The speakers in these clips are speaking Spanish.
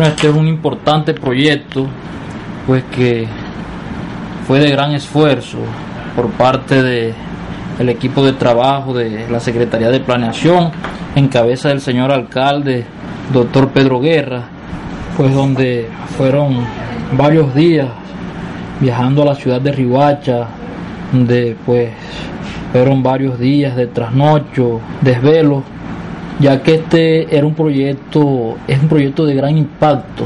Este es un importante proyecto, pues que fue de gran esfuerzo por parte de el equipo de trabajo de la Secretaría de Planeación, en cabeza del señor alcalde, doctor Pedro Guerra, pues donde fueron varios días viajando a la ciudad de Rihuacha, donde pues fueron varios días de trasnocho, desvelo ya que este era un proyecto, es un proyecto de gran impacto,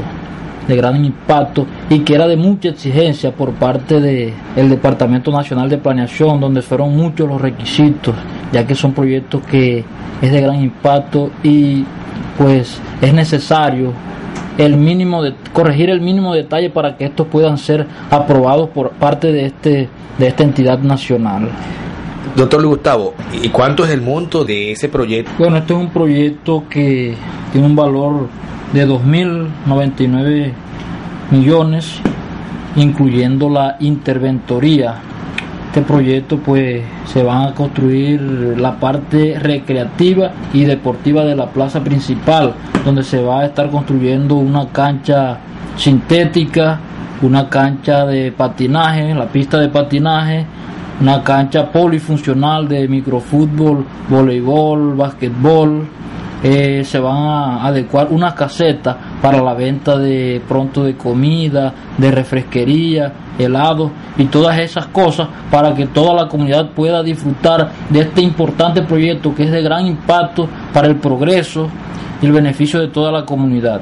de gran impacto y que era de mucha exigencia por parte del el Departamento Nacional de Planeación, donde fueron muchos los requisitos, ya que son proyectos que es de gran impacto y pues es necesario el mínimo de corregir el mínimo detalle para que estos puedan ser aprobados por parte de este de esta entidad nacional. Doctor Luis Gustavo, ¿y cuánto es el monto de ese proyecto? Bueno, este es un proyecto que tiene un valor de 2.099 millones, incluyendo la interventoría. Este proyecto pues se van a construir la parte recreativa y deportiva de la plaza principal, donde se va a estar construyendo una cancha sintética, una cancha de patinaje, la pista de patinaje, una cancha polifuncional de microfútbol, voleibol, basquetbol. Eh, se van a adecuar una caseta para la venta de pronto de comida, de refresquería, helado y todas esas cosas para que toda la comunidad pueda disfrutar de este importante proyecto que es de gran impacto para el progreso y el beneficio de toda la comunidad.